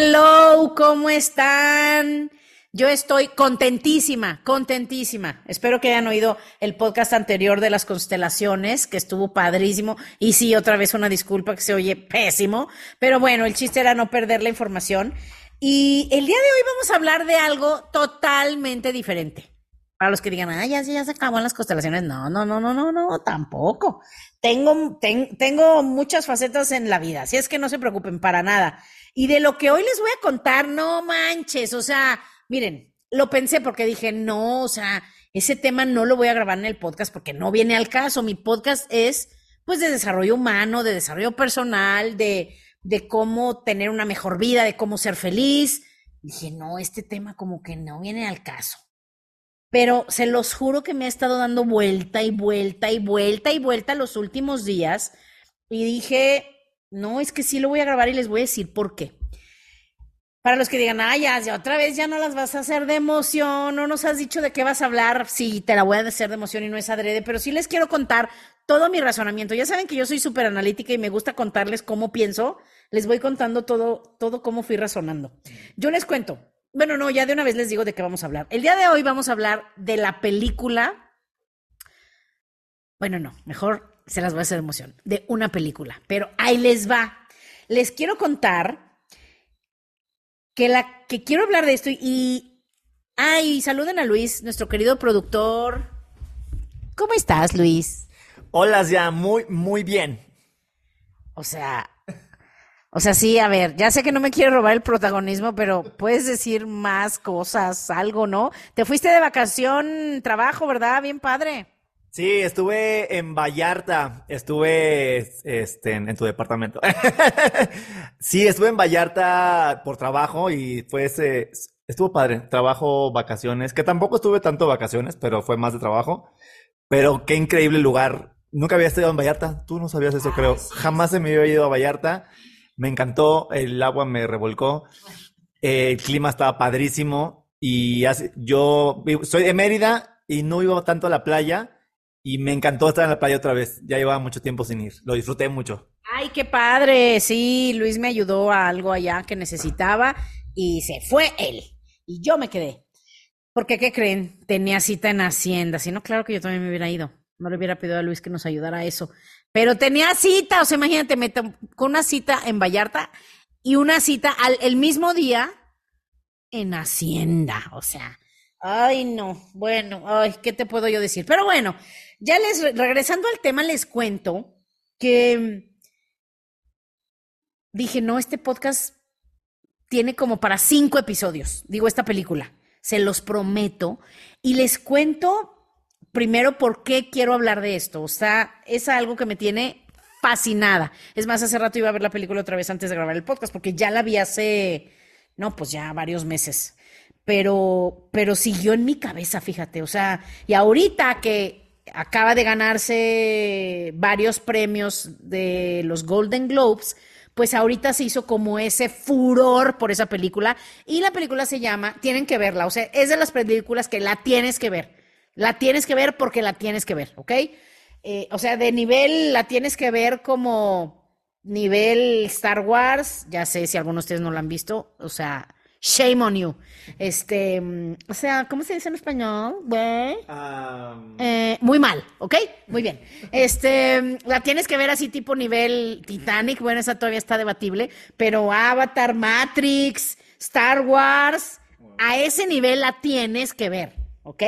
Hello, ¿cómo están? Yo estoy contentísima, contentísima. Espero que hayan oído el podcast anterior de las constelaciones, que estuvo padrísimo. Y sí, otra vez una disculpa que se oye pésimo. Pero bueno, el chiste era no perder la información. Y el día de hoy vamos a hablar de algo totalmente diferente. Para los que digan, ah, ya, ya se acaban las constelaciones. No, no, no, no, no, no, tampoco. Tengo, tengo muchas facetas en la vida, así es que no se preocupen para nada. Y de lo que hoy les voy a contar, no manches, o sea, miren, lo pensé porque dije, no, o sea, ese tema no lo voy a grabar en el podcast porque no viene al caso. Mi podcast es, pues, de desarrollo humano, de desarrollo personal, de, de cómo tener una mejor vida, de cómo ser feliz. Dije, no, este tema como que no viene al caso pero se los juro que me ha estado dando vuelta y vuelta y vuelta y vuelta los últimos días y dije, no, es que sí lo voy a grabar y les voy a decir por qué. Para los que digan, ay, ya, otra vez ya no las vas a hacer de emoción, no nos has dicho de qué vas a hablar, sí, te la voy a hacer de emoción y no es adrede, pero sí les quiero contar todo mi razonamiento. Ya saben que yo soy súper analítica y me gusta contarles cómo pienso, les voy contando todo, todo cómo fui razonando. Yo les cuento, bueno, no, ya de una vez les digo de qué vamos a hablar. El día de hoy vamos a hablar de la película. Bueno, no, mejor se las voy a hacer emoción. De una película. Pero ahí les va. Les quiero contar que la que quiero hablar de esto y. Ay, saluden a Luis, nuestro querido productor. ¿Cómo estás, Luis? Hola, ya, muy, muy bien. O sea, o sea, sí, a ver, ya sé que no me quiero robar el protagonismo, pero puedes decir más cosas, algo, ¿no? Te fuiste de vacación, trabajo, ¿verdad? Bien padre. Sí, estuve en Vallarta, estuve este, en, tu departamento. sí, estuve en Vallarta por trabajo y fue ese, estuvo padre, trabajo, vacaciones, que tampoco estuve tanto vacaciones, pero fue más de trabajo. Pero qué increíble lugar. Nunca había estado en Vallarta, tú no sabías eso, creo. Jamás se me había ido a Vallarta. Me encantó, el agua me revolcó, el clima estaba padrísimo y yo soy de Mérida y no iba tanto a la playa y me encantó estar en la playa otra vez. Ya llevaba mucho tiempo sin ir, lo disfruté mucho. Ay, qué padre. Sí, Luis me ayudó a algo allá que necesitaba y se fue él. Y yo me quedé. Porque, ¿qué creen? Tenía cita en Hacienda. Si no, claro que yo también me hubiera ido. No le hubiera pedido a Luis que nos ayudara a eso. Pero tenía cita, o sea, imagínate, me con una cita en Vallarta y una cita al, el mismo día en Hacienda. O sea, ay, no. Bueno, ay, ¿qué te puedo yo decir? Pero bueno, ya les, regresando al tema, les cuento que dije, no, este podcast tiene como para cinco episodios, digo, esta película, se los prometo, y les cuento primero, ¿por qué quiero hablar de esto? O sea, es algo que me tiene fascinada. Es más, hace rato iba a ver la película otra vez antes de grabar el podcast, porque ya la vi hace, no, pues ya varios meses. Pero, pero siguió en mi cabeza, fíjate. O sea, y ahorita que acaba de ganarse varios premios de los Golden Globes, pues ahorita se hizo como ese furor por esa película. Y la película se llama, tienen que verla, o sea, es de las películas que la tienes que ver. La tienes que ver porque la tienes que ver, ¿ok? Eh, o sea, de nivel la tienes que ver como nivel Star Wars. Ya sé si algunos de ustedes no la han visto. O sea, shame on you. Este, o sea, ¿cómo se dice en español? Eh, muy mal, ¿ok? Muy bien. Este, la tienes que ver así tipo nivel Titanic. Bueno, esa todavía está debatible. Pero Avatar, Matrix, Star Wars, a ese nivel la tienes que ver, ¿ok?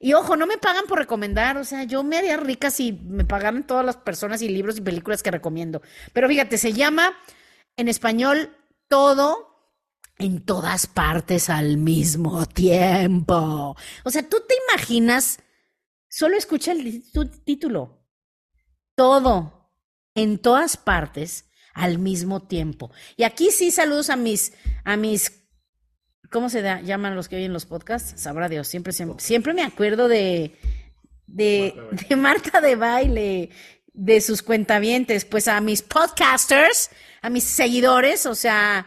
Y ojo, no me pagan por recomendar, o sea, yo me haría rica si me pagaran todas las personas y libros y películas que recomiendo. Pero fíjate, se llama en español todo en todas partes al mismo tiempo. O sea, tú te imaginas, solo escucha el título, todo en todas partes al mismo tiempo. Y aquí sí saludos a mis, a mis, ¿cómo se da? llaman los que oyen los podcasts? Sabrá Dios, siempre, siempre, me acuerdo de, de, de Marta de Baile, de sus cuentavientes, pues a mis podcasters, a mis seguidores, o sea,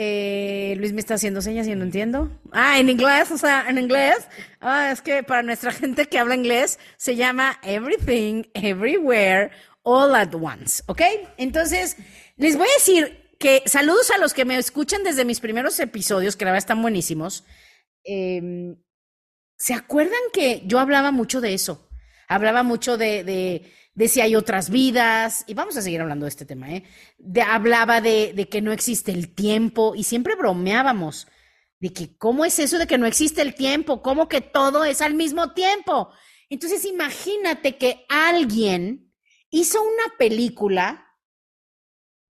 eh, Luis me está haciendo señas y no entiendo. Ah, en inglés, o sea, en inglés. Ah, es que para nuestra gente que habla inglés se llama Everything, Everywhere, All at Once, ¿ok? Entonces, les voy a decir que saludos a los que me escuchan desde mis primeros episodios, que la verdad están buenísimos. Em, ¿Se acuerdan que yo hablaba mucho de eso? Hablaba mucho de, de de si hay otras vidas, y vamos a seguir hablando de este tema, ¿eh? Hablaba de, de, que no existe el tiempo y siempre bromeábamos de que cómo es eso de que no existe el tiempo, cómo que todo es al mismo tiempo. Entonces imagínate que alguien hizo una película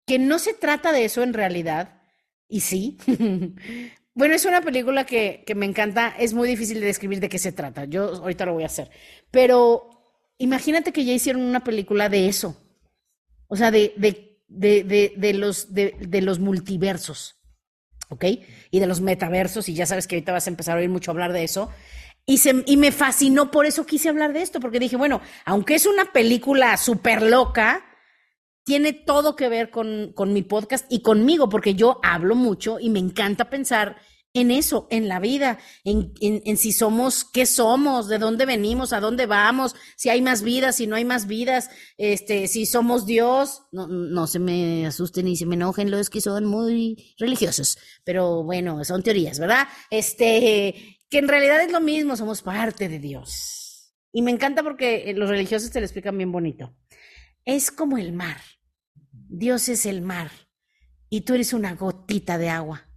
que no se trata de eso en realidad, y sí. bueno, es una película que, que me encanta, es muy difícil de describir de qué se trata, yo ahorita lo voy a hacer, pero imagínate que ya hicieron una película de eso. O sea, de, de, de, de los, de, los multiversos. ¿Ok? Y de los metaversos, y ya sabes que ahorita vas a empezar a oír mucho hablar de eso. Y, se, y me fascinó, por eso quise hablar de esto, porque dije, bueno, aunque es una película súper loca, tiene todo que ver con, con mi podcast y conmigo, porque yo hablo mucho y me encanta pensar en eso, en la vida, en, en, si somos, qué somos, de dónde venimos, a dónde vamos, si hay más vidas, si no hay más vidas, este, si somos Dios, no, no se me asusten y se me enojen los que son muy religiosos, pero bueno, son teorías, ¿verdad? Este, que en realidad es lo mismo, somos parte de Dios. Y me encanta porque los religiosos te lo explican bien bonito. Es como el mar. Dios es el mar y tú eres una gotita de agua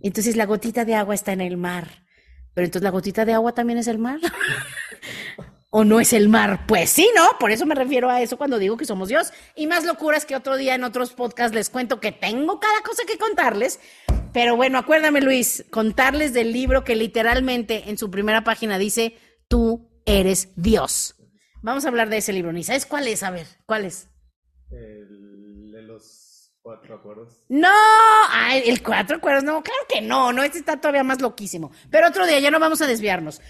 entonces la gotita de agua está en el mar. Pero entonces la gotita de agua también es el mar. ¿O no es el mar? Pues sí, ¿no? Por eso me refiero a eso cuando digo que somos Dios. Y más locuras que otro día en otros podcasts les cuento que tengo cada cosa que contarles. Pero bueno, acuérdame Luis, contarles del libro que literalmente en su primera página dice, tú eres Dios. Vamos a hablar de ese libro, ni sabes cuál es, a ver, ¿cuál es? El ¿Cuatro acuerdos? No, el cuatro acuerdos, no, claro que no, no, este está todavía más loquísimo. Pero otro día ya no vamos a desviarnos.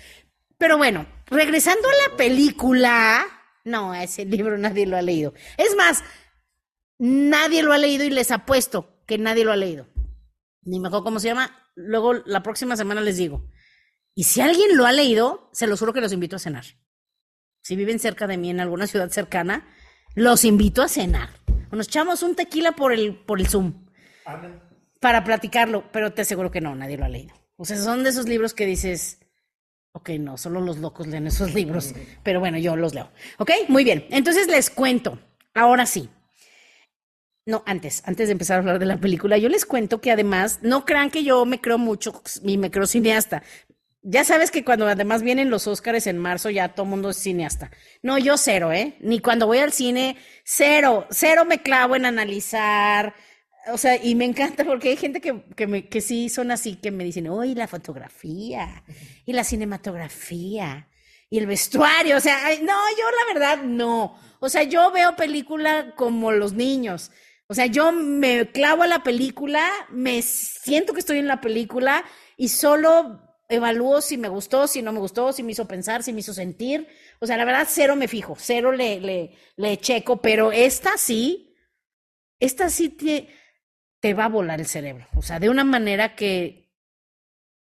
Pero bueno, regresando a la película, no, ese libro nadie lo ha leído. Es más, nadie lo ha leído y les apuesto que nadie lo ha leído. Ni mejor cómo se llama, luego la próxima semana les digo. Y si alguien lo ha leído, se los juro que los invito a cenar. Si viven cerca de mí en alguna ciudad cercana, los invito a cenar nos echamos un tequila por el, por el Zoom. Para platicarlo, pero te aseguro que no, nadie lo ha leído. O sea, son de esos libros que dices, ok, no, solo los locos leen esos libros, pero bueno, yo los leo. Ok, muy bien. Entonces les cuento, ahora sí. No, antes, antes de empezar a hablar de la película, yo les cuento que además, no crean que yo me creo mucho y me creo cineasta. Ya sabes que cuando además vienen los Óscares en marzo, ya todo mundo es cineasta. No, yo cero, ¿eh? Ni cuando voy al cine, cero, cero me clavo en analizar. O sea, y me encanta porque hay gente que, que, me, que sí son así, que me dicen, uy, la fotografía, y la cinematografía, y el vestuario. O sea, no, yo la verdad no. O sea, yo veo película como los niños. O sea, yo me clavo a la película, me siento que estoy en la película y solo evalúo si me gustó, si no me gustó, si me hizo pensar, si me hizo sentir. O sea, la verdad, cero me fijo, cero le, le, checo, pero esta sí, esta sí te, te va a volar el cerebro. O sea, de una manera que,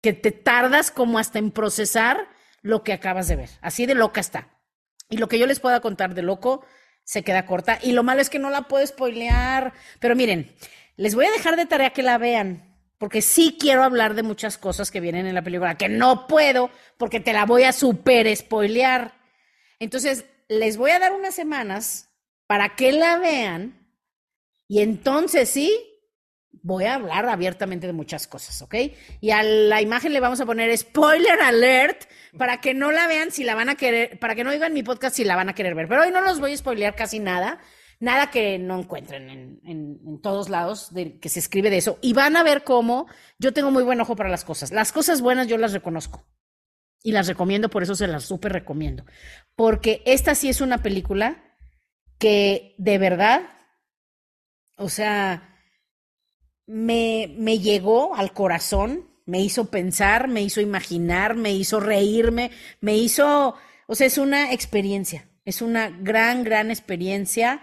que te tardas como hasta en procesar lo que acabas de ver. Así de loca está. Y lo que yo les pueda contar de loco se queda corta. Y lo malo es que no la puedo spoilear. Pero miren, les voy a dejar de tarea que la vean porque sí quiero hablar de muchas cosas que vienen en la película, que no puedo porque te la voy a super spoilear. Entonces, les voy a dar unas semanas para que la vean y entonces sí, voy a hablar abiertamente de muchas cosas, ¿ok? Y a la imagen le vamos a poner spoiler alert para que no la vean si la van a querer, para que no oigan mi podcast si la van a querer ver. Pero hoy no los voy a spoilear casi nada nada que no encuentren en, todos lados de, que se escribe de eso. Y van a ver cómo yo tengo muy buen ojo para las cosas. Las cosas buenas yo las reconozco. Y las recomiendo, por eso se las súper recomiendo. Porque esta sí es una película que de verdad, O sea, me, me llegó al corazón, me hizo pensar, me hizo imaginar, me hizo reírme, me hizo, o sea, es una experiencia, es una gran, gran experiencia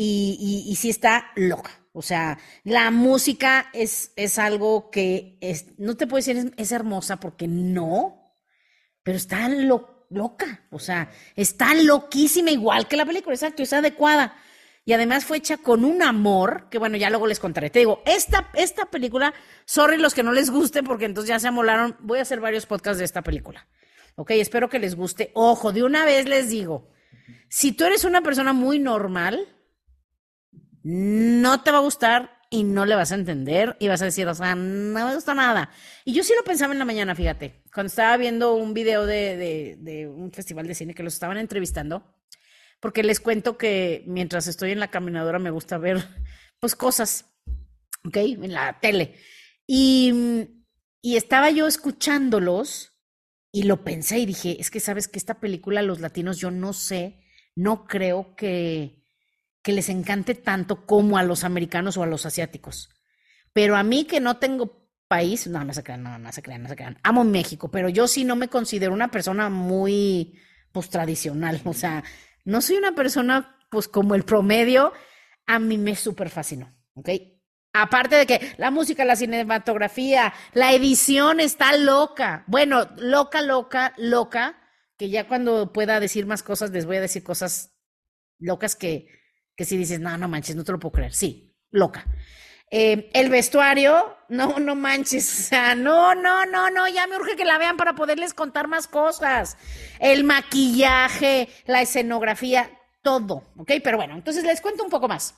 y, sí está loca. O sea, la música es, es algo que es, no te puedo decir es, es hermosa porque no, pero está loca. O sea, está loquísima igual que la película, exacto, es adecuada y además fue hecha con un amor, que bueno, ya luego les contaré. Te digo, esta, esta película, sorry los que no les guste, porque entonces ya se amolaron, voy a hacer varios podcasts de esta película. Ok, espero que les guste. Ojo, de una vez les digo, si tú eres una persona muy normal, no te va a gustar y no le vas a entender y vas a decir, o sea, no me gusta nada. Y yo sí lo pensaba en la mañana, fíjate, cuando estaba viendo un video de, de, un festival de cine que los estaban entrevistando porque les cuento que mientras estoy en la caminadora me gusta ver pues cosas, ¿ok? En la tele. Y, y estaba yo escuchándolos y lo pensé y dije, es que sabes que esta película los latinos yo no sé, no creo que, que les encante tanto como a los americanos o a los asiáticos. Pero a mí que no tengo país, no, no se crean, no, no se crean, no se crean. Amo México, pero yo sí no me considero una persona muy, pues, tradicional. O sea, no soy una persona, pues como el promedio, a mí me súper fascinó, ¿ok? Aparte de que la música, la cinematografía, la edición está loca. Bueno, loca, loca, loca, que ya cuando pueda decir más cosas, les voy a decir cosas locas que, que si dices, no, no manches, no te lo puedo creer. Sí, loca. Eh, el vestuario, no, no manches, o sea, no, no, no, no, ya me urge que la vean para poderles contar más cosas. El maquillaje, la escenografía, todo, ¿ok? Pero bueno, entonces les cuento un poco más.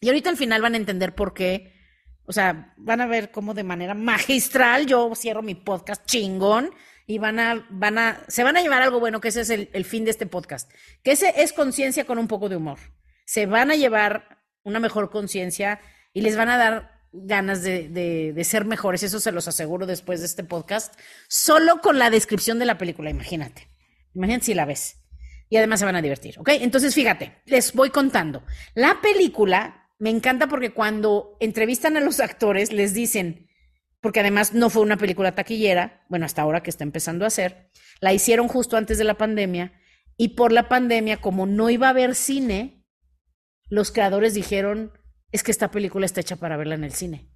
Y ahorita al final van a entender por qué, o sea, van a ver cómo de manera magistral yo cierro mi podcast chingón y van a, van a, se van a llevar algo bueno, que ese es el fin de este podcast, que ese es conciencia con un poco de humor. Se van a llevar una mejor conciencia y les van a dar ganas de, ser mejores, eso se los aseguro después de este podcast, solo con la descripción de la película, imagínate. Imagínate si la ves. Y además se van a divertir, ¿ok? Entonces, fíjate, les voy contando. La película me encanta porque cuando entrevistan a los actores les dicen, porque además no fue una película taquillera, bueno, hasta ahora que está empezando a hacer, la hicieron justo antes de la pandemia y por la pandemia, como no iba a haber cine, los creadores dijeron, es que esta película está hecha para verla en el cine.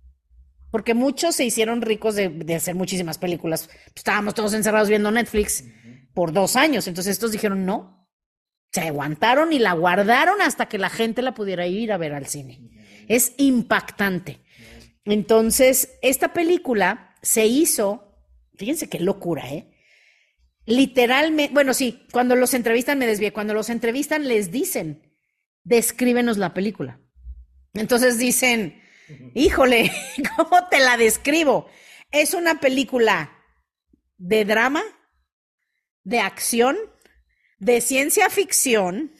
Porque muchos se hicieron ricos de, hacer muchísimas películas. Estábamos todos encerrados viendo Netflix por dos años. Entonces estos dijeron no. Se aguantaron y la guardaron hasta que la gente la pudiera ir a ver al cine. Es impactante. Entonces, esta película se hizo, fíjense qué locura, ¿eh? Literalmente, bueno, sí, cuando los entrevistan me desvié, cuando los entrevistan les dicen, descríbenos la película. Entonces dicen, híjole, ¿cómo te la describo? Es una película de drama, de acción, de ciencia ficción,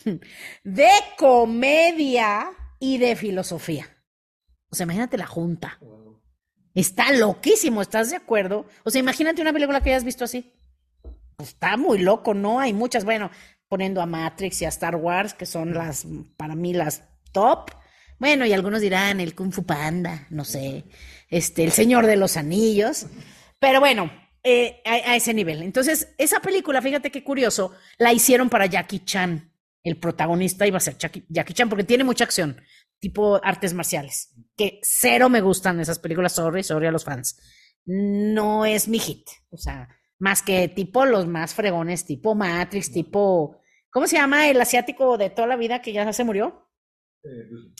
de comedia y de filosofía. O sea, imagínate la junta. Está loquísimo, ¿estás de acuerdo? O sea, imagínate una película que hayas visto así. Está muy loco, ¿no? Hay muchas, bueno, poniendo a Matrix y a Star Wars, que son las, para mí, las top. Bueno, y algunos dirán el Kung Fu Panda, no sé, este, el Señor de los Anillos, pero bueno, eh, a, ese nivel. Entonces, esa película, fíjate qué curioso, la hicieron para Jackie Chan. El protagonista iba a ser Jackie, Jackie Chan porque tiene mucha acción, tipo artes marciales, que cero me gustan esas películas, sorry, sorry a los fans. No es mi hit, o sea, más que tipo los más fregones, tipo Matrix, tipo, ¿cómo se llama el asiático de toda la vida que ya se murió?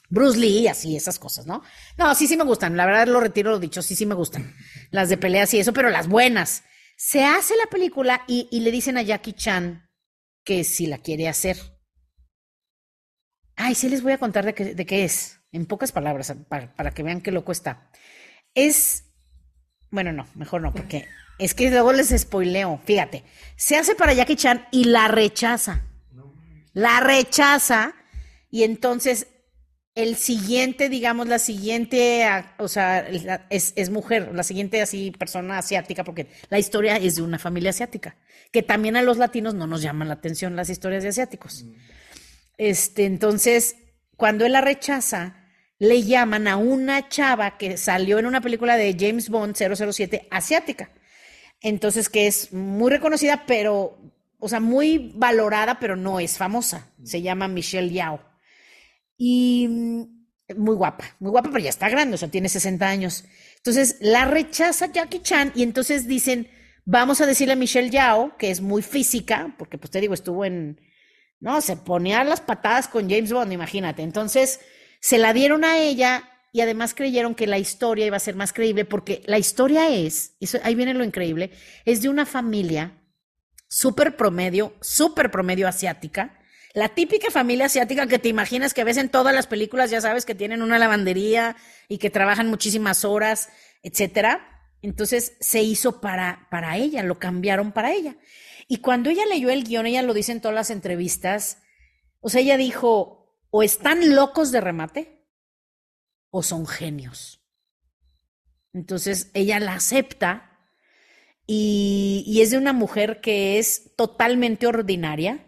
Bruce Lee, así, esas cosas, ¿no? No, sí, sí me gustan. La verdad lo retiro lo dicho, sí, sí me gustan. Las de peleas y eso, pero las buenas. Se hace la película y, le dicen a Jackie Chan que si la quiere hacer. Ay, sí les voy a contar de qué, de qué es, en pocas palabras, para, para que vean qué loco está. Es, bueno, no, mejor no, porque es que luego les spoileo. Fíjate, se hace para Jackie Chan y la rechaza. La rechaza y entonces el siguiente, digamos, la siguiente, o sea, es, mujer, la siguiente así persona asiática, porque la historia es de una familia asiática, que también a los latinos no nos llaman la atención las historias de asiáticos. Este, entonces, cuando él la rechaza, le llaman a una chava que salió en una película de James Bond 007 asiática. Entonces, que es muy reconocida, pero, o sea, muy valorada, pero no es famosa. Se llama Michelle Yao. Y mm, muy guapa, muy guapa, pero ya está grande, o sea, tiene 60 años. Entonces, la rechaza Jackie Chan y entonces dicen, vamos a decirle a Michelle Yao, que es muy física, porque pues te digo, estuvo en, no, se ponía las patadas con James Bond, imagínate. Entonces, se la dieron a ella y además creyeron que la historia iba a ser más creíble porque la historia es, eso, ahí viene lo increíble, es de una familia súper promedio, súper promedio asiática, la típica familia asiática que te imaginas que ves en todas las películas, ya sabes que tienen una lavandería y que trabajan muchísimas horas, etcétera. Entonces se hizo para, para ella, lo cambiaron para ella. Y cuando ella leyó el guion, ella lo dice en todas las entrevistas, o sea, ella dijo, o están locos de remate o son genios. Entonces ella la acepta y, y, es de una mujer que es totalmente ordinaria.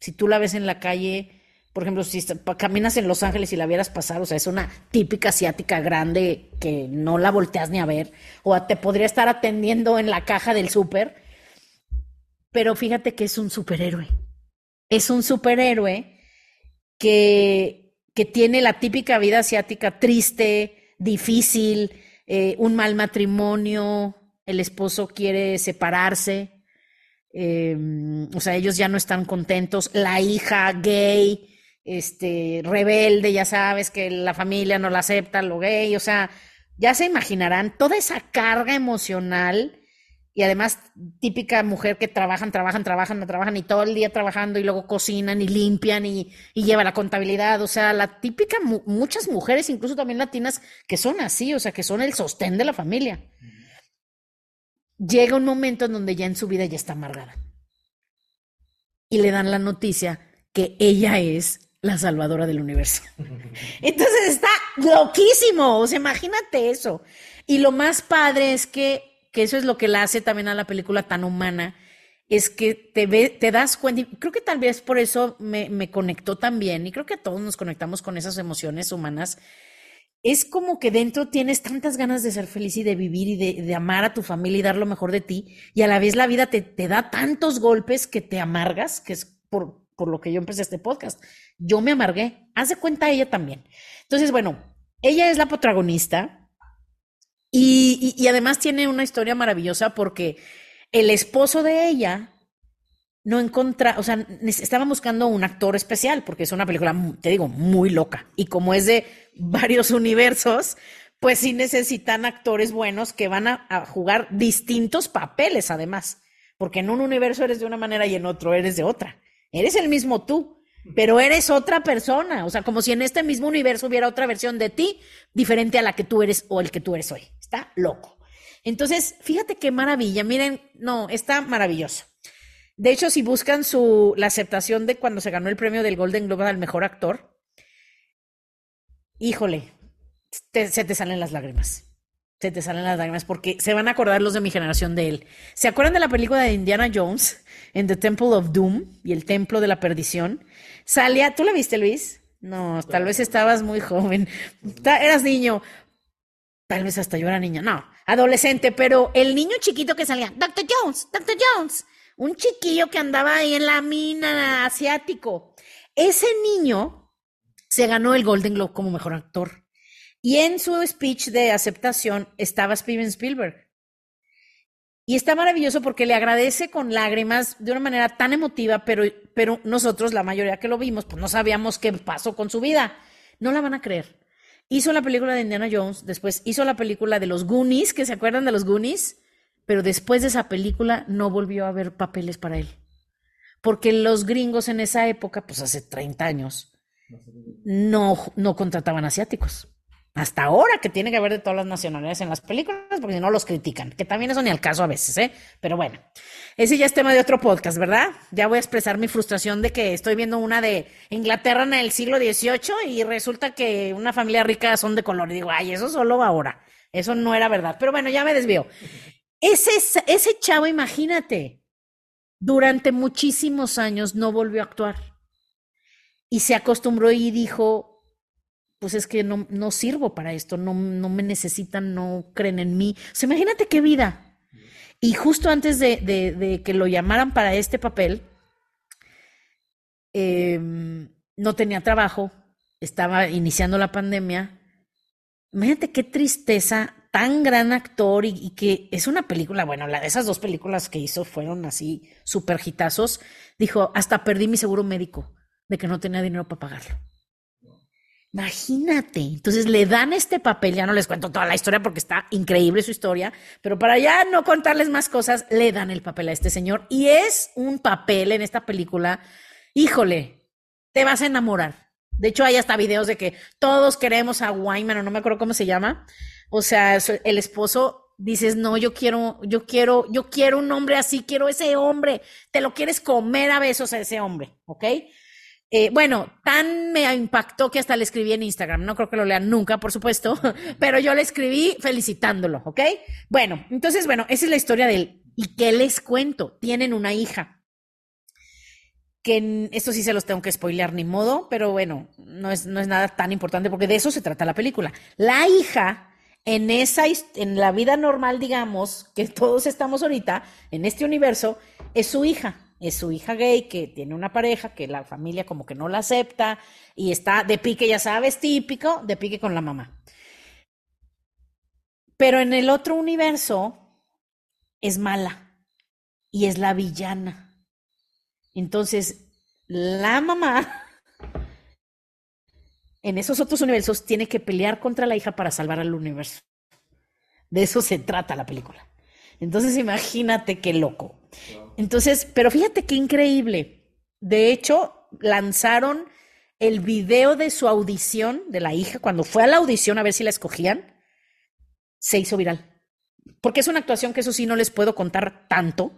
Si tú la ves en la calle, por ejemplo, si caminas en Los Ángeles y la vieras pasar, o sea, es una típica asiática grande que no la volteas ni a ver, o te podría estar atendiendo en la caja del súper, pero fíjate que es un superhéroe. Es un superhéroe que, que tiene la típica vida asiática triste, difícil, eh, un mal matrimonio, el esposo quiere separarse, eh, o sea, ellos ya no están contentos, la hija gay, este, rebelde, ya sabes que la familia no la acepta, lo gay, o sea, ya se imaginarán toda esa carga emocional y además típica mujer que trabajan, trabajan, trabajan, trabajan y todo el día trabajando y luego cocinan y limpian y, y lleva la contabilidad, o sea, la típica, muchas mujeres, incluso también latinas, que son así, o sea, que son el sostén de la familia. Llega un momento en donde ya en su vida ya está amargada y le dan la noticia que ella es la salvadora del universo. Entonces está loquísimo, o sea, imagínate eso. Y lo más padre es que que eso es lo que la hace también a la película tan humana, es que te, ve, te das cuenta, y creo que tal vez por eso me, me conectó también, y creo que todos nos conectamos con esas emociones humanas, es como que dentro tienes tantas ganas de ser feliz y de vivir y de, de, amar a tu familia y dar lo mejor de ti, y a la vez la vida te, te da tantos golpes que te amargas, que es por, por lo que yo empecé este podcast. Yo me amargué, hace cuenta ella también. Entonces, bueno, ella es la protagonista, y, y, además tiene una historia maravillosa porque el esposo de ella no encontra, o sea, estaba buscando un actor especial porque es una película, te digo, muy loca. Y como es de varios universos, pues sí necesitan actores buenos que van a jugar distintos papeles además. Porque en un universo eres de una manera y en otro eres de otra. Eres el mismo tú, pero eres otra persona, o sea, como si en este mismo universo hubiera otra versión de ti diferente a la que tú eres o el que tú eres hoy. Está loco. Entonces, fíjate qué maravilla. Miren, no, está maravilloso. De hecho, si buscan su la aceptación de cuando se ganó el premio del Golden Globe al mejor actor, híjole, se te salen las lágrimas. Se te salen las lágrimas porque se van a acordar los de mi generación de él. ¿Se acuerdan de la película de Indiana Jones en The Temple of Doom y el Templo de la Perdición? Salía, ¿tú la viste, Luis? No, tal vez estabas muy joven. Eras niño. Tal vez hasta yo era niña. No, adolescente, pero el niño chiquito que salía, Dr. Jones, Dr. Jones, un chiquillo que andaba ahí en la mina asiático. Ese niño se ganó el Golden Globe como mejor actor. Y en su speech de aceptación estaba Steven Spielberg. Y está maravilloso porque le agradece con lágrimas de una manera tan emotiva, pero, pero nosotros, la mayoría que lo vimos, pues no sabíamos qué pasó con su vida. No la van a creer. Hizo la película de Indiana Jones, después hizo la película de los Goonies, que se acuerdan de los Goonies, pero después de esa película no volvió a haber papeles para él. Porque los gringos en esa época, pues hace 30 años, no, no contrataban asiáticos. Hasta ahora que tiene que haber de todas las nacionalidades en las películas, porque si no los critican, que también eso ni al caso a veces, ¿eh? Pero bueno, ese ya es tema de otro podcast, ¿verdad? Ya voy a expresar mi frustración de que estoy viendo una de Inglaterra en el siglo XVIII y resulta que una familia rica son de color. Y digo, ay, eso solo ahora. Eso no era verdad. Pero bueno, ya me desvío. Ese, ese chavo, imagínate, durante muchísimos años no volvió a actuar. Y se acostumbró y dijo, pues es que no, no sirvo para esto, no, no me necesitan, no creen en mí. O sea, imagínate qué vida. Y justo antes de, de, que lo llamaran para este papel, em, no tenía trabajo, estaba iniciando la pandemia. Imagínate qué tristeza, tan gran actor y, que es una película, bueno, la, esas dos películas que hizo fueron así súper hitazos. Dijo, hasta perdí mi seguro médico de que no tenía dinero para pagarlo. Imagínate. Entonces le dan este papel, ya no les cuento toda la historia porque está increíble su historia, pero para ya no contarles más cosas, le dan el papel a este señor y es un papel en esta película, híjole, te vas a enamorar. De hecho, hay hasta videos de que todos queremos a Wyman, o no me acuerdo cómo se llama. O sea, el esposo dices, no, yo quiero, yo quiero, yo quiero un hombre así, quiero ese hombre. Te lo quieres comer a besos a ese hombre, ¿ok? Eh, bueno, tan me impactó que hasta le escribí en Instagram. No creo que lo lean nunca, por supuesto, pero yo le escribí felicitándolo, ¿ok? Bueno, entonces, bueno, esa es la historia de él. ¿Y qué les cuento? Tienen una hija. Que esto sí se los tengo que spoilear ni modo, pero bueno, no es, no es nada tan importante porque de eso se trata la película. La hija, en esa, en la vida normal, digamos, que todos estamos ahorita, en este universo, es su hija es su hija gay que tiene una pareja que la familia como que no la acepta y está de pique, ya sabes, típico, de pique con la mamá. Pero en el otro universo es mala y es la villana. Entonces, la mamá en esos otros universos tiene que pelear contra la hija para salvar al universo. De eso se trata la película. Entonces, imagínate qué loco. Entonces, pero fíjate qué increíble. De hecho, lanzaron el video de su audición de la hija, cuando fue a la audición a ver si la escogían, se hizo viral. Porque es una actuación que eso sí no les puedo contar tanto,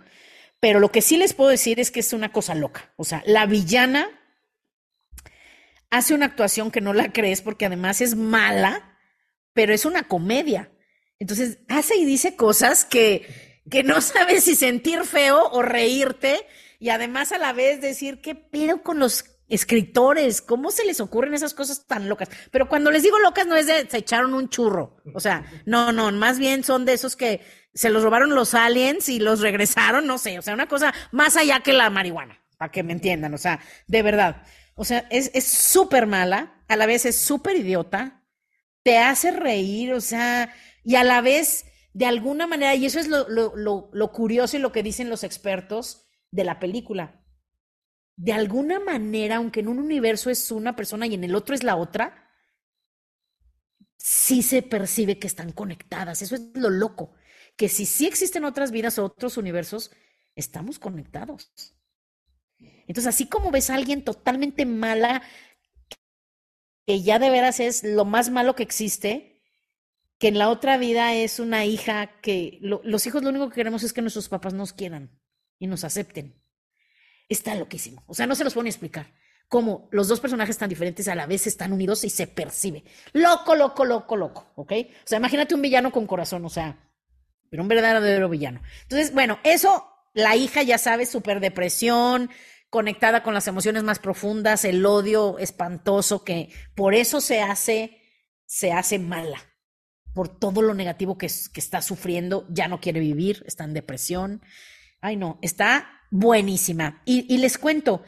pero lo que sí les puedo decir es que es una cosa loca. O sea, la villana hace una actuación que no la crees porque además es mala, pero es una comedia. Entonces hace y dice cosas que, que no sabes si sentir feo o reírte y además a la vez decir, ¿qué pedo con los escritores? ¿Cómo se les ocurren esas cosas tan locas? Pero cuando les digo locas no es de se echaron un churro, o sea, no, no, más bien son de esos que se los robaron los aliens y los regresaron, no sé, o sea, una cosa más allá que la marihuana, para que me entiendan, o sea, de verdad. O sea, es súper mala, a la vez es súper idiota, te hace reír, o sea, y a la vez de alguna manera, y eso es lo, curioso y lo que dicen los expertos de la película, de alguna manera, aunque en un universo es una persona y en el otro es la otra, sí se percibe que están conectadas. Eso es lo loco, que si sí existen otras vidas o otros universos, estamos conectados. Entonces, así como ves a alguien totalmente mala, que ya de veras es lo más malo que existe, que en la otra vida es una hija que los hijos lo único que queremos es que nuestros papás nos quieran y nos acepten. Está loquísimo. O sea, no se los puedo ni explicar. Cómo los dos personajes tan diferentes a la vez están unidos y se percibe. Loco, loco, loco, loco. ¿Ok? O sea, imagínate un villano con corazón, o sea, pero un verdadero villano. Entonces, bueno, eso, la hija ya sabe, súper depresión, conectada con las emociones más profundas, el odio espantoso que por eso se hace, se hace mala por todo lo negativo que, está sufriendo, ya no quiere vivir, está en depresión. Ay, no, está buenísima. Y, les cuento,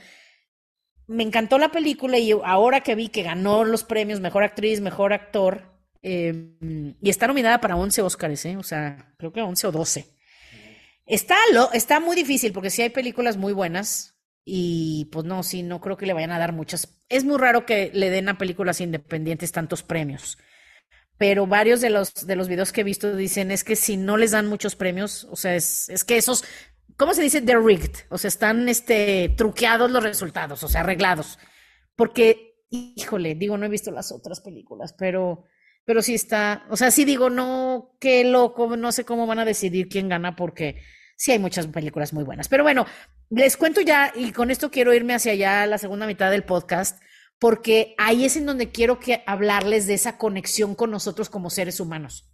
me encantó la película y ahora que vi que ganó los premios Mejor Actriz, Mejor Actor, em, y está nominada para 11 Oscars, ¿eh? o sea, creo que 11 o 12. Está, lo, está muy difícil porque sí hay películas muy buenas y pues no, sí, no creo que le vayan a dar muchas. Es muy raro que le den a películas independientes tantos premios pero varios de los, de los videos que he visto dicen es que si no les dan muchos premios, o sea, es, es que esos, ¿cómo se dice? They're rigged, o sea, están este, truqueados los resultados, o sea, arreglados. Porque, híjole, digo, no he visto las otras películas, pero, pero sí está, o sea, sí digo, no, qué loco, no sé cómo van a decidir quién gana porque sí hay muchas películas muy buenas. Pero bueno, les cuento ya, y con esto quiero irme hacia allá, la segunda mitad del podcast porque ahí es en donde quiero que hablarles de esa conexión con nosotros como seres humanos.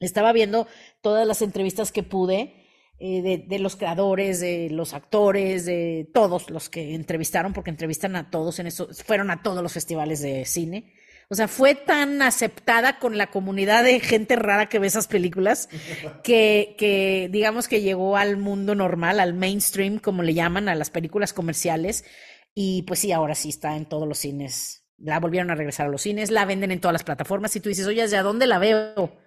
Estaba viendo todas las entrevistas que pude eh, de, los creadores, de los actores, de todos los que entrevistaron, porque entrevistan a todos en eso, fueron a todos los festivales de cine. O sea, fue tan aceptada con la comunidad de gente rara que ve esas películas que, que digamos que llegó al mundo normal, al mainstream, como le llaman, a las películas comerciales. Y pues sí, ahora sí está en todos los cines. La volvieron a regresar a los cines, la venden en todas las plataformas. Y tú dices, oye, ¿de dónde la veo?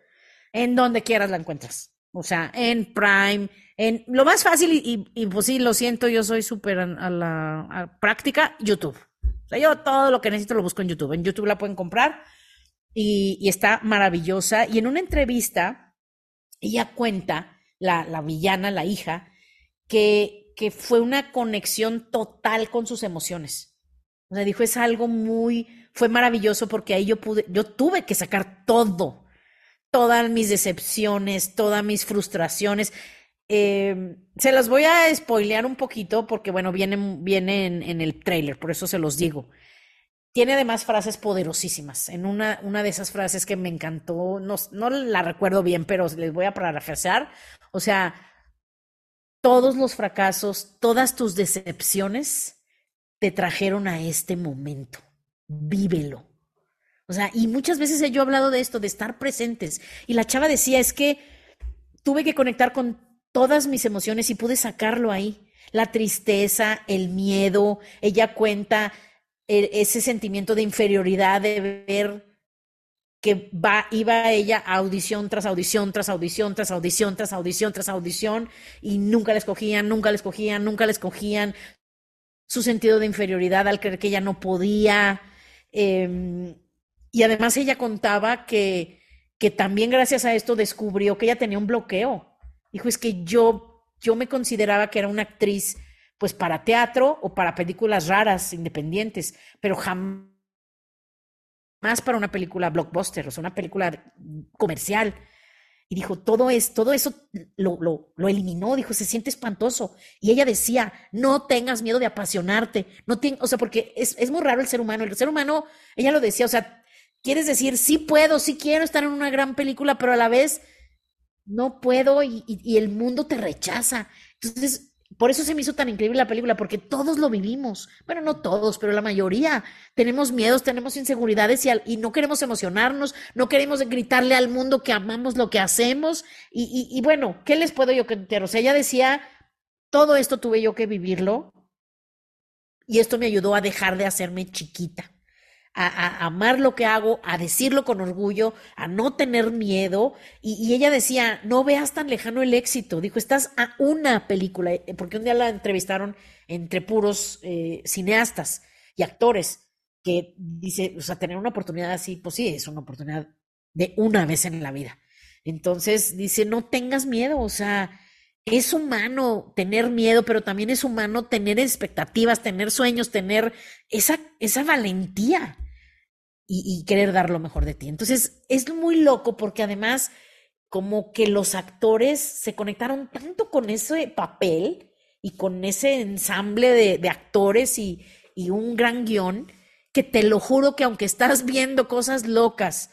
En donde quieras la encuentras. O sea, en Prime, en lo más fácil, y, y, pues sí, lo siento, yo soy súper a, la práctica, YouTube. O sea, yo todo lo que necesito lo busco en YouTube. En YouTube la pueden comprar y, y está maravillosa. Y en una entrevista, ella cuenta, la, la villana, la hija, que, que fue una conexión total con sus emociones. O sea, dijo, es algo muy, fue maravilloso porque ahí yo pude, yo tuve que sacar todo, todas mis decepciones, todas mis frustraciones. Eh, se las voy a spoilear un poquito porque, bueno, viene, viene en, el trailer, por eso se los digo. Tiene además frases poderosísimas. En una, una de esas frases que me encantó, no, no la recuerdo bien, pero les voy a parafrasear. O sea, todos los fracasos, todas tus decepciones te trajeron a este momento. Vívelo. O sea, y muchas veces yo he hablado de esto, de estar presentes. Y la chava decía, es que tuve que conectar con todas mis emociones y pude sacarlo ahí. La tristeza, el miedo, ella cuenta e, ese sentimiento de inferioridad de ver que va, iba ella a audición tras audición, tras audición, tras audición, tras audición, tras audición, y nunca la escogían, nunca la escogían, nunca la escogían. Su sentido de inferioridad al creer que ella no podía. Eh, y además ella contaba que, que también gracias a esto descubrió que ella tenía un bloqueo. Dijo, es que yo, yo me consideraba que era una actriz pues para teatro o para películas raras, independientes, pero jamás para una película blockbuster, o sea, una película comercial. Y dijo, todo, es, todo eso lo, lo, lo, eliminó, dijo, se siente espantoso. Y ella decía, no tengas miedo de apasionarte, no o sea, porque es, es muy raro el ser humano. El ser humano, ella lo decía, o sea, quieres decir, sí puedo, sí quiero estar en una gran película, pero a la vez no puedo y, y, y, el mundo te rechaza. Entonces, por eso se me hizo tan increíble la película, porque todos lo vivimos. Bueno, no todos, pero la mayoría. Tenemos miedos, tenemos inseguridades y, al, no queremos emocionarnos, no queremos gritarle al mundo que amamos lo que hacemos. Y, y bueno, ¿qué les puedo yo contar? O sea, ella decía, todo esto tuve yo que vivirlo y esto me ayudó a dejar de hacerme chiquita a, amar lo que hago, a decirlo con orgullo, a no tener miedo. Y, y, ella decía, no veas tan lejano el éxito. Dijo, estás a una película, eh, porque un día la entrevistaron entre puros eh, cineastas y actores, que dice, o sea, tener una oportunidad así, pues sí, es una oportunidad de una vez en la vida. Entonces dice, no tengas miedo, o sea, es humano tener miedo, pero también es humano tener expectativas, tener sueños, tener esa, esa valentía y, querer dar lo mejor de ti. Entonces, es muy loco porque además como que los actores se conectaron tanto con ese papel y con ese ensamble de, de actores y, y un gran guion, que te lo juro que aunque estás viendo cosas locas,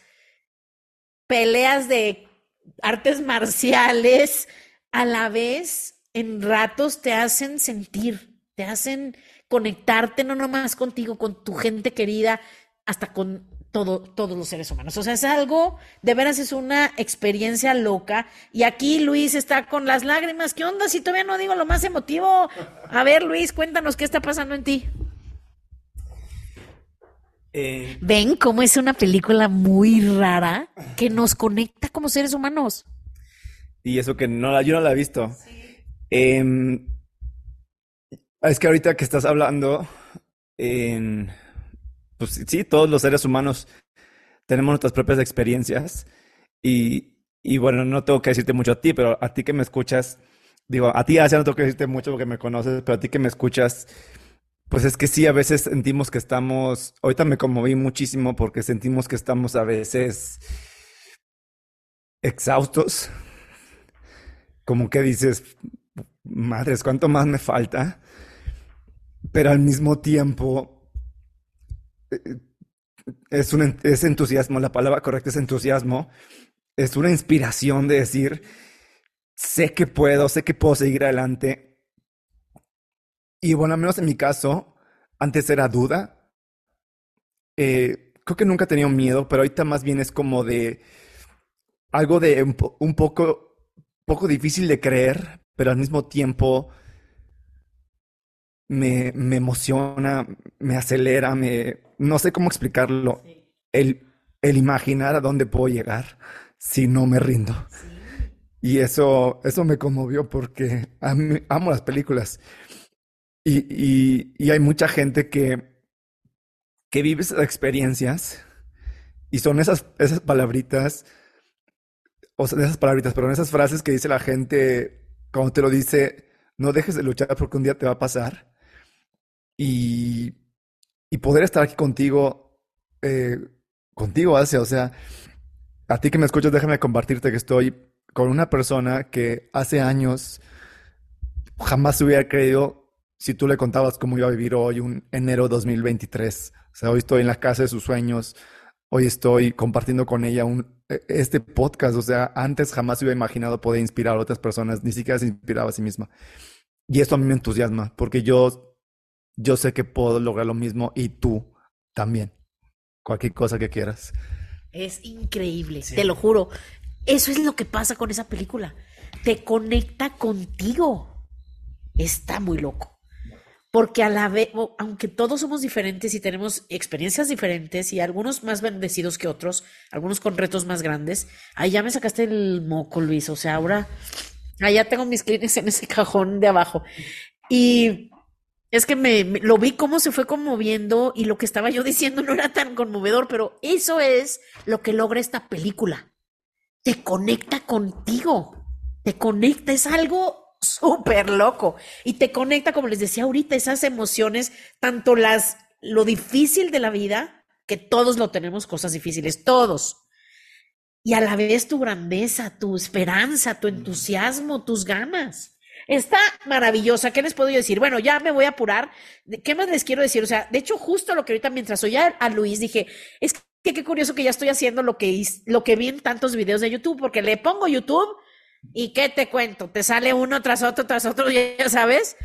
peleas de artes marciales, a la vez en ratos te hacen sentir, te hacen conectarte no nomás contigo, con tu gente querida, hasta con todo, todos los seres humanos. O sea, es algo, de veras es una experiencia loca. Y aquí Luis está con las lágrimas. ¿Qué onda si todavía no digo lo más emotivo? A ver, Luis, cuéntanos qué está pasando en ti. Eh... Ven cómo es una película muy rara que nos conecta como seres humanos. Y eso que no la, yo no la he visto. Sí. Eh, es que ahorita que estás hablando, en pues sí, todos los seres humanos tenemos nuestras propias experiencias y, bueno, no tengo que decirte mucho a ti, pero a ti que me escuchas, digo, a ti ya no tengo que decirte mucho porque me conoces, pero a ti que me escuchas, pues es que sí, a veces sentimos que estamos, ahorita me conmoví muchísimo porque sentimos que estamos a veces exhaustos, como que dices, madres, ¿cuánto más me falta? Pero al mismo tiempo es, un, es entusiasmo, la palabra correcta es entusiasmo, es una inspiración de decir, sé que puedo, sé que puedo seguir adelante. Y bueno, al menos en mi caso, antes era duda. Eh, creo que nunca tenido miedo, pero ahorita más bien es como de algo de un, un poco, poco difícil de creer, pero al mismo tiempo me, me emociona, me acelera, me, no sé cómo explicarlo. El, el imaginar a dónde puedo llegar si no me rindo. Y eso, eso me conmovió porque amo las películas. Y, y, y, hay mucha gente que, que vive esas experiencias y son esas, esas palabritas, o sea, esas palabritas, pero esas frases que dice la gente cuando te lo dice, no dejes de luchar porque un día te va a pasar. Y, y poder estar aquí contigo, eh, contigo, Asia, o sea, a ti que me escuchas, déjame compartirte que estoy con una persona que hace años jamás hubiera creído si tú le contabas cómo iba a vivir hoy, un enero 2023. O sea, hoy estoy en la casa de sus sueños, hoy estoy compartiendo con ella un, e, este podcast. O sea, antes jamás hubiera imaginado poder inspirar a otras personas, ni siquiera se inspiraba a sí misma. Y esto a mí me entusiasma, porque yo, yo sé que puedo lograr lo mismo y tú también. Cualquier cosa que quieras. Es increíble, te lo juro. Eso es lo que pasa con esa película. Te conecta contigo. Está muy loco. Porque a la vez, aunque todos somos diferentes y tenemos experiencias diferentes y algunos más bendecidos que otros, algunos con retos más grandes, ahí ya me sacaste el moco, Luis. O sea, ahora allá tengo mis clines en ese cajón de abajo. Y es que me, lo vi cómo se fue conmoviendo y lo que estaba yo diciendo no era tan conmovedor, pero eso es lo que logra esta película te conecta contigo, te conecta, es algo súper loco y te conecta, como les decía ahorita, esas emociones, tanto las, lo difícil de la vida, que todos lo tenemos, cosas difíciles, todos. Y a la vez tu grandeza, tu esperanza, tu entusiasmo, tus ganas. Está maravillosa. ¿Qué les puedo decir? Bueno, ya me voy a apurar. ¿Qué más les quiero decir? O sea, de hecho, justo lo que ahorita mientras oía a Luis dije, es que qué curioso que ya estoy haciendo lo que, lo que vi en tantos videos de YouTube, porque le pongo YouTube y ¿qué te cuento? Te sale uno tras otro, tras otro, ya sabes.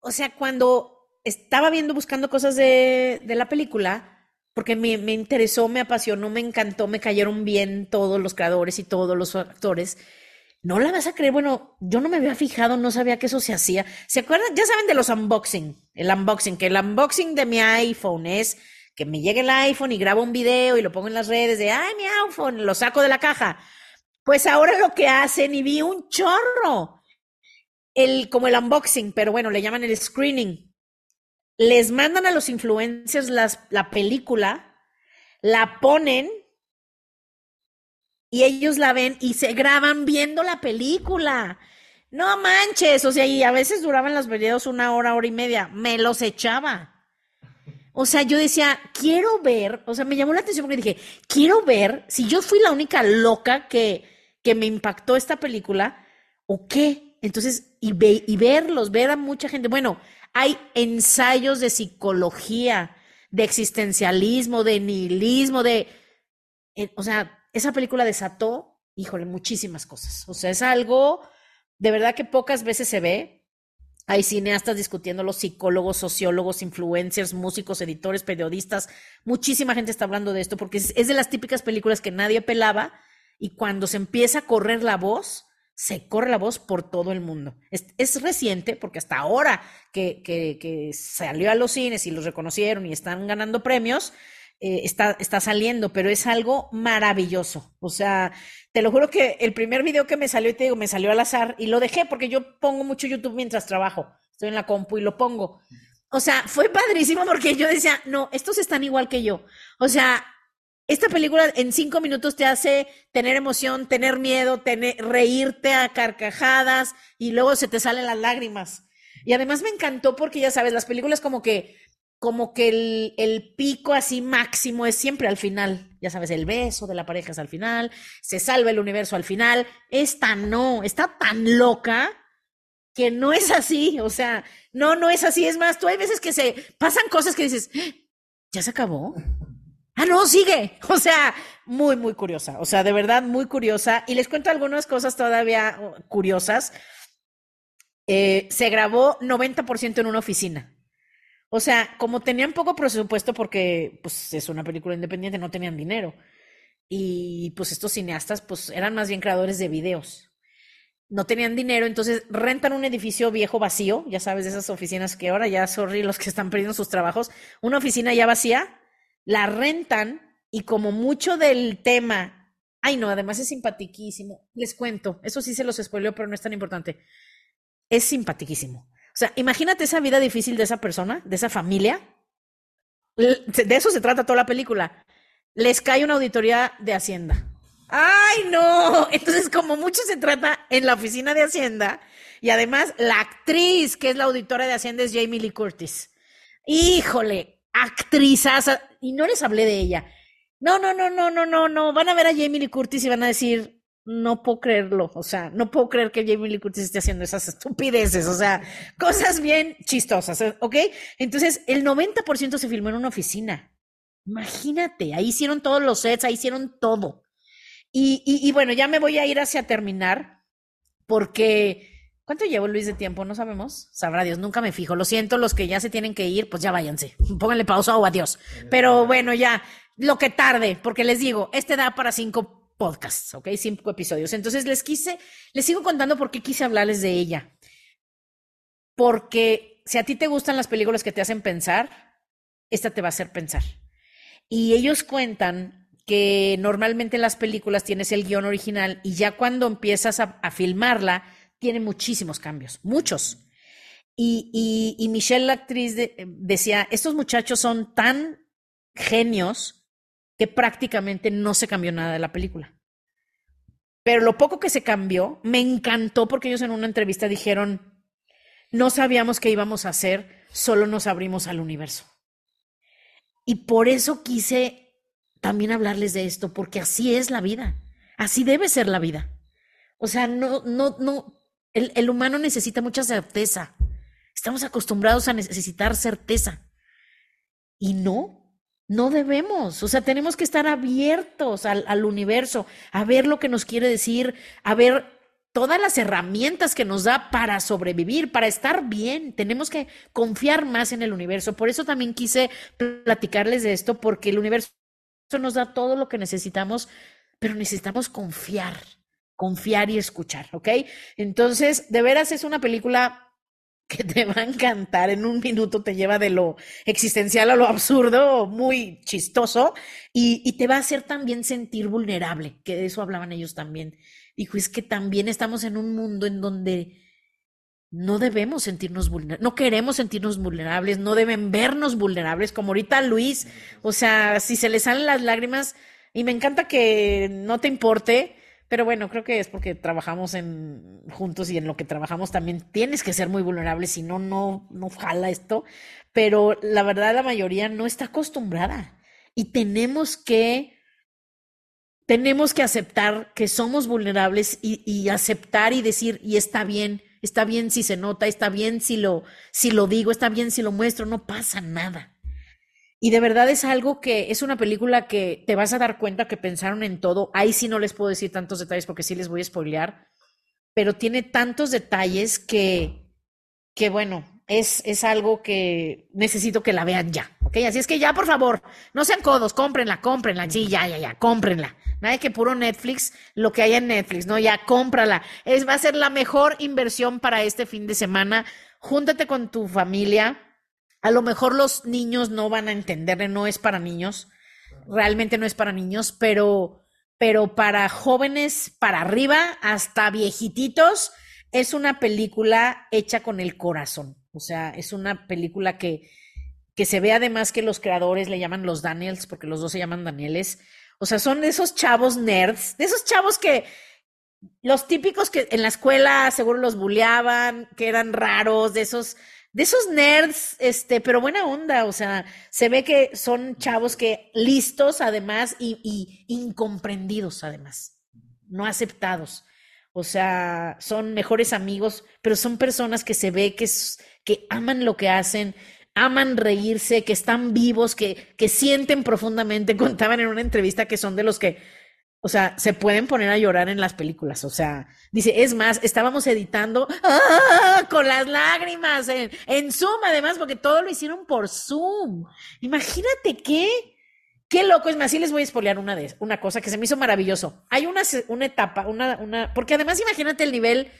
O sea, cuando estaba viendo, buscando cosas de, de la película, porque me, me, interesó, me apasionó, me encantó, me cayeron bien todos los creadores y todos los actores. No la vas a creer, bueno, yo no me había fijado, no sabía que eso se hacía. ¿Se acuerdan? Ya saben de los unboxing, el unboxing, que el unboxing de mi iPhone es que me llegue el iPhone y grabo un video y lo pongo en las redes de, ay, mi iPhone, lo saco de la caja. Pues ahora lo que hacen, y vi un chorro, el, como el unboxing, pero bueno, le llaman el screening. Les mandan a los influencers la película, la ponen y ellos la ven y se graban viendo la película. No manches, o sea, y a veces duraban los videos una hora, hora y media. Me los echaba. O sea, yo decía, quiero ver, o sea, me llamó la atención porque dije, quiero ver si yo fui la única loca que, que me impactó esta película o qué. Entonces, y, y verlos, ver a mucha gente. Bueno, hay ensayos de psicología, de existencialismo, de nihilismo, de... Eh, o sea, esa película desató, híjole, muchísimas cosas. O sea, es algo de verdad que pocas veces se ve. Hay cineastas discutiendo, los psicólogos, sociólogos, influencers, músicos, editores, periodistas. Muchísima gente está hablando de esto porque es, de las típicas películas que nadie pelaba y cuando se empieza a correr la voz, se corre la voz por todo el mundo. Es, reciente porque hasta ahora que, que, salió a los cines y los reconocieron y están ganando premios, eh, está, está saliendo, pero es algo maravilloso. O sea, te lo juro que el primer video que me salió, te digo, me salió al azar y lo dejé porque yo pongo mucho YouTube mientras trabajo. Estoy en la compu y lo pongo. O sea, fue padrísimo porque yo decía, no, estos están igual que yo. O sea, esta película en cinco minutos te hace tener emoción, tener miedo, tener, reírte a carcajadas y luego se te salen las lágrimas. Y además me encantó porque ya sabes, las películas como que como que el, el, pico así máximo es siempre al final. Ya sabes, el beso de la pareja es al final, se salva el universo al final. Esta no, está tan loca que no es así. O sea, no, no es así. Es más, tú hay veces que se pasan cosas que dices, ¡Ah! ya se acabó. Ah, no, sigue. O sea, muy, muy curiosa. O sea, de verdad, muy curiosa. Y les cuento algunas cosas todavía uh, curiosas. Eh, se grabó 90% en una oficina. O sea, como tenían poco presupuesto porque pues es una película independiente, no tenían dinero. Y pues estos cineastas pues eran más bien creadores de videos. No tenían dinero, entonces rentan un edificio viejo vacío, ya sabes, de esas oficinas que ahora ya, sorry, los que están perdiendo sus trabajos, una oficina ya vacía, la rentan y como mucho del tema, ay no, además es simpatiquísimo, les cuento, eso sí se los spoileo, pero no es tan importante, es simpatiquísimo. O sea, imagínate esa vida difícil de esa persona, de esa familia. De eso se trata toda la película. Les cae una auditoría de Hacienda. ¡Ay, no! Entonces, como mucho se trata en la oficina de Hacienda, y además la actriz que es la auditora de Hacienda es Jamie Lee Curtis. Híjole, actrizaza. Y no les hablé de ella. No, no, no, no, no, no, no. Van a ver a Jamie Lee Curtis y van a decir, no puedo creerlo, o sea, no puedo creer que Jamie Lee Curtis esté haciendo esas estupideces, o sea, cosas bien chistosas, ¿ok? Entonces, el 90% se filmó en una oficina. Imagínate, ahí hicieron todos los sets, ahí hicieron todo. Y, y, bueno, ya me voy a ir hacia terminar, porque ¿cuánto llevo Luis de tiempo? No sabemos. Sabrá Dios, nunca me fijo. Lo siento, los que ya se tienen que ir, pues ya váyanse. Pónganle pausa o adiós. Pero bueno, ya, lo que tarde, porque les digo, este da para cinco podcasts, ¿ok? Cinco episodios. Entonces les quise, les sigo contando por qué quise hablarles de ella. Porque si a ti te gustan las películas que te hacen pensar, esta te va a hacer pensar. Y ellos cuentan que normalmente en las películas tienes el guion original y ya cuando empiezas a, filmarla, tiene muchísimos cambios, muchos. Y, y, Michelle, la actriz, decía, estos muchachos son tan genios que prácticamente no se cambió nada de la película. Pero lo poco que se cambió me encantó porque ellos en una entrevista dijeron, no sabíamos qué íbamos a hacer, solo nos abrimos al universo. Y por eso quise también hablarles de esto, porque así es la vida, así debe ser la vida. O sea, no, no, no, el, el humano necesita mucha certeza. Estamos acostumbrados a necesitar certeza. Y no, no debemos, o sea, tenemos que estar abiertos al, universo, a ver lo que nos quiere decir, a ver todas las herramientas que nos da para sobrevivir, para estar bien. Tenemos que confiar más en el universo. Por eso también quise platicarles de esto, porque el universo nos da todo lo que necesitamos, pero necesitamos confiar, confiar y escuchar, ¿ok? Entonces, de veras es una película que te va a encantar. En un minuto te lleva de lo existencial a lo absurdo, muy chistoso, y, te va a hacer también sentir vulnerable, que de eso hablaban ellos también. Dijo, es que también estamos en un mundo en donde no debemos sentirnos vulnerables, no queremos sentirnos vulnerables, no deben vernos vulnerables, como ahorita Luis, o sea, si se le salen las lágrimas, y me encanta que no te importe, pero bueno, creo que es porque trabajamos en juntos y en lo que trabajamos también tienes que ser muy vulnerable, si no, no, no jala esto. Pero la verdad, la mayoría no está acostumbrada y tenemos que, tenemos que aceptar que somos vulnerables y, aceptar y decir, y está bien, está bien si se nota, está bien si lo, si lo digo, está bien si lo muestro, no pasa nada. Y de verdad es algo que es una película que te vas a dar cuenta que pensaron en todo. Ahí sí no les puedo decir tantos detalles porque sí les voy a spoilear, pero tiene tantos detalles que, que bueno, es, es algo que necesito que la vean ya, ¿ok? Así es que ya, por favor, no sean codos, cómprenla, cómprenla, sí, ya, ya, ya, cómprenla. Nada que puro Netflix, lo que hay en Netflix, ¿no? Ya, cómprala. Es, va a ser la mejor inversión para este fin de semana. Júntate con tu familia, a lo mejor los niños no van a entender, no es para niños, realmente no es para niños, pero, pero para jóvenes para arriba, hasta viejititos, es una película hecha con el corazón. O sea, es una película que, que se ve además que los creadores le llaman los Daniels, porque los dos se llaman Danieles. O sea, son esos chavos nerds, de esos chavos que, los típicos que en la escuela seguro los bulleaban, que eran raros, de esos de esos nerds, este, pero buena onda, o sea, se ve que son chavos que listos además y, incomprendidos además, no aceptados. O sea, son mejores amigos, pero son personas que se ve que, que aman lo que hacen, aman reírse, que están vivos, que, que sienten profundamente. Contaban en una entrevista que son de los que O sea, se pueden poner a llorar en las películas. O sea, dice, es más, estábamos editando ¡ah! con las lágrimas en, Zoom, además, porque todo lo hicieron por Zoom. Imagínate qué, qué loco. Es más, sí les voy a espolear una, una cosa que se me hizo maravilloso. Hay una, una etapa, una, una, porque además imagínate el nivel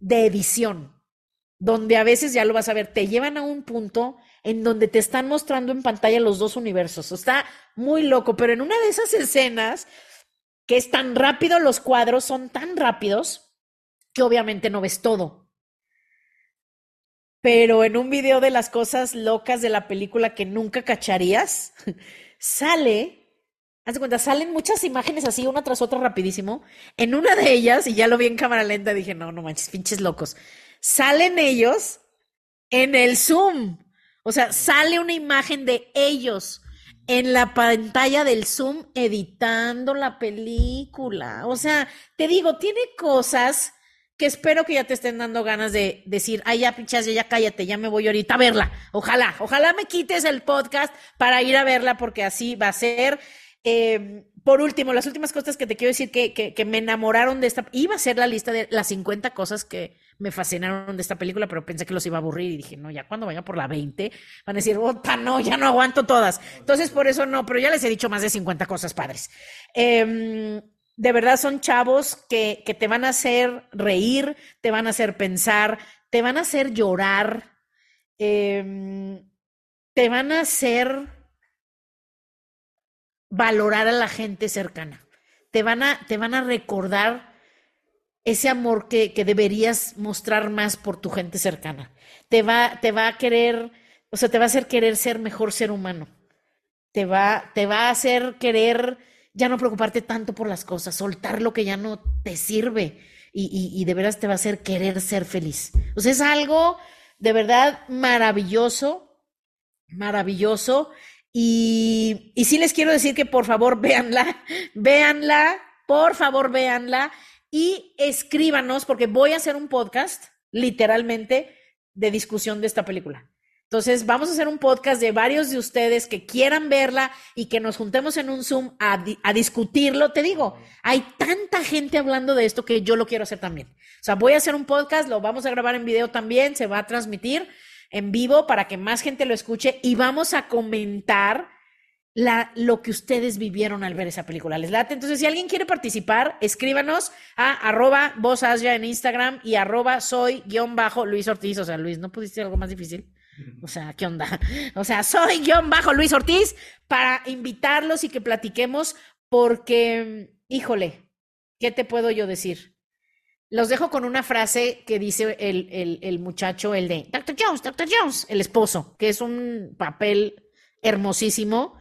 de edición, donde a veces ya lo vas a ver, te llevan a un punto en donde te están mostrando en pantalla los dos universos. Está muy loco, pero en una de esas escenas que es tan rápido, los cuadros son tan rápidos que obviamente no ves todo. Pero en un video de las cosas locas de la película que nunca cacharías, sale, haz de cuenta, salen muchas imágenes así, una tras otra rapidísimo. En una de ellas, y ya lo vi en cámara lenta, dije, no, no manches, pinches locos. Salen ellos en el Zoom. O sea, sale una imagen de ellos en la pantalla del Zoom editando la película. O sea, te digo, tiene cosas que espero que ya te estén dando ganas de decir, ay, ya pinchas, ya, cállate, ya me voy ahorita a verla. Ojalá, ojalá me quites el podcast para ir a verla porque así va a ser. Eh, por último, las últimas cosas que te quiero decir que, que, que, me enamoraron de esta, iba a ser la lista de las 50 cosas que me fascinaron de esta película, pero pensé que los iba a aburrir y dije, no, ya cuando vaya por la 20 van a decir, opa, no, ya no aguanto todas. Entonces, por eso no, pero ya les he dicho más de 50 cosas padres. Eh, de verdad son chavos que, que te van a hacer reír, te van a hacer pensar, te van a hacer llorar, eh, te van a hacer valorar a la gente cercana. Te van a, te van a recordar ese amor que, que, deberías mostrar más por tu gente cercana. Te va, te va a querer, o sea, te va a hacer querer ser mejor ser humano. Te va, te va a hacer querer ya no preocuparte tanto por las cosas, soltar lo que ya no te sirve y, y, de veras te va a hacer querer ser feliz. O sea, es algo de verdad maravilloso, maravilloso y, y sí les quiero decir que por favor véanla, véanla, por favor véanla y escríbanos porque voy a hacer un podcast, literalmente, de discusión de esta película. Entonces, vamos a hacer un podcast de varios de ustedes que quieran verla y que nos juntemos en un Zoom a, a, discutirlo. Te digo, hay tanta gente hablando de esto que yo lo quiero hacer también. O sea, voy a hacer un podcast, lo vamos a grabar en video también, se va a transmitir en vivo para que más gente lo escuche y vamos a comentar la, lo que ustedes vivieron al ver esa película. ¿Les late? Entonces, si alguien quiere participar, escríbanos a arroba en Instagram y arroba soy guion bajo Luis Ortiz. O sea, Luis, ¿no pudiste algo más difícil? O sea, ¿qué onda? O sea, soy guion bajo Luis Ortiz para invitarlos y que platiquemos porque, híjole, ¿qué te puedo yo decir? Los dejo con una frase que dice el, el, el, muchacho, el de Dr. Jones, Dr. Jones, el esposo, que es un papel hermosísimo.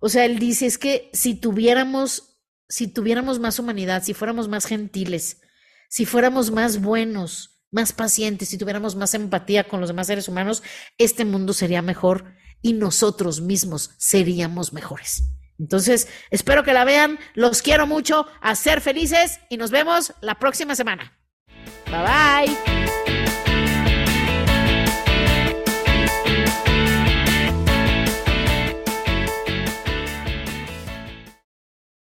O sea, él dice, es que si tuviéramos, si tuviéramos más humanidad, si fuéramos más gentiles, si fuéramos más buenos, más pacientes, si tuviéramos más empatía con los demás seres humanos, este mundo sería mejor y nosotros mismos seríamos mejores. Entonces, espero que la vean. Los quiero mucho. A ser felices y nos vemos la próxima semana. Bye bye.